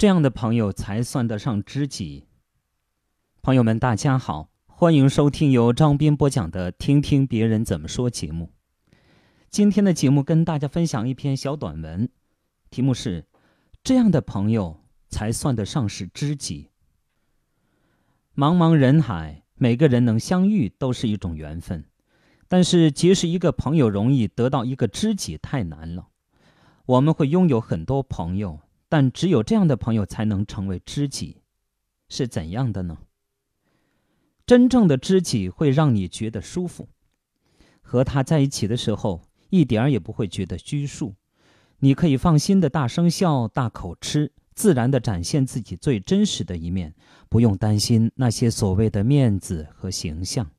这样的朋友才算得上知己。朋友们，大家好，欢迎收听由张斌播讲的《听听别人怎么说》节目。今天的节目跟大家分享一篇小短文，题目是“这样的朋友才算得上是知己”。茫茫人海，每个人能相遇都是一种缘分，但是结识一个朋友容易，得到一个知己太难了。我们会拥有很多朋友，但只有这样的朋友才能成为知己。是怎样的呢？真正的知己会让你觉得舒服，和他在一起的时候，一点儿也不会觉得拘束。你可以放心的大声笑、大口吃，自然的展现自己最真实的一面，不用担心那些所谓的面子和形象。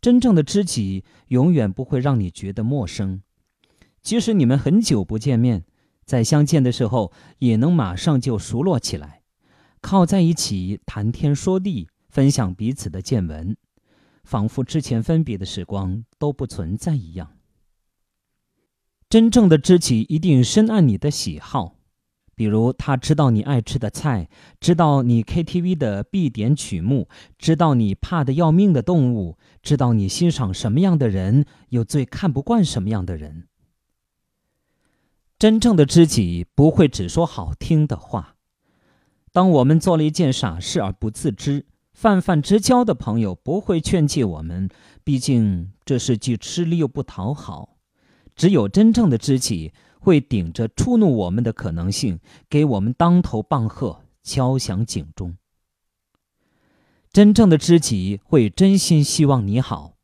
真正的知己永远不会让你觉得陌生。即使你们很久不见面，在相见的时候也能马上就熟络起来，靠在一起谈天说地，分享彼此的见闻，仿佛之前分别的时光都不存在一样。真正的知己一定深谙你的喜好，比如他知道你爱吃的菜，知道你 KTV 的必点曲目，知道你怕的要命的动物，知道你欣赏什么样的人，又最看不惯什么样的人。真正的知己不会只说好听的话。当我们做了一件傻事而不自知，泛泛之交的朋友不会劝诫我们，毕竟这是既吃力又不讨好。只有真正的知己会顶着触怒我们的可能性，给我们当头棒喝，敲响警钟。真正的知己会真心希望你好。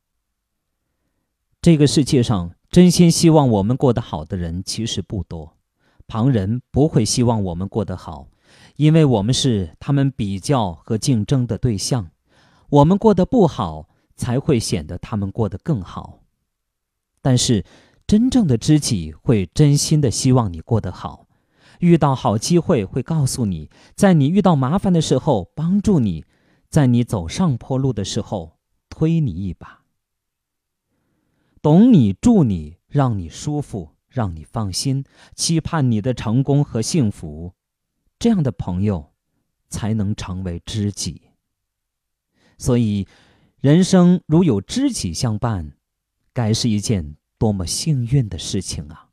这个世界上。真心希望我们过得好的人其实不多，旁人不会希望我们过得好，因为我们是他们比较和竞争的对象。我们过得不好，才会显得他们过得更好。但是，真正的知己会真心的希望你过得好，遇到好机会会告诉你，在你遇到麻烦的时候帮助你，在你走上坡路的时候推你一把。懂你、助你、让你舒服、让你放心、期盼你的成功和幸福，这样的朋友，才能成为知己。所以，人生如有知己相伴，该是一件多么幸运的事情啊！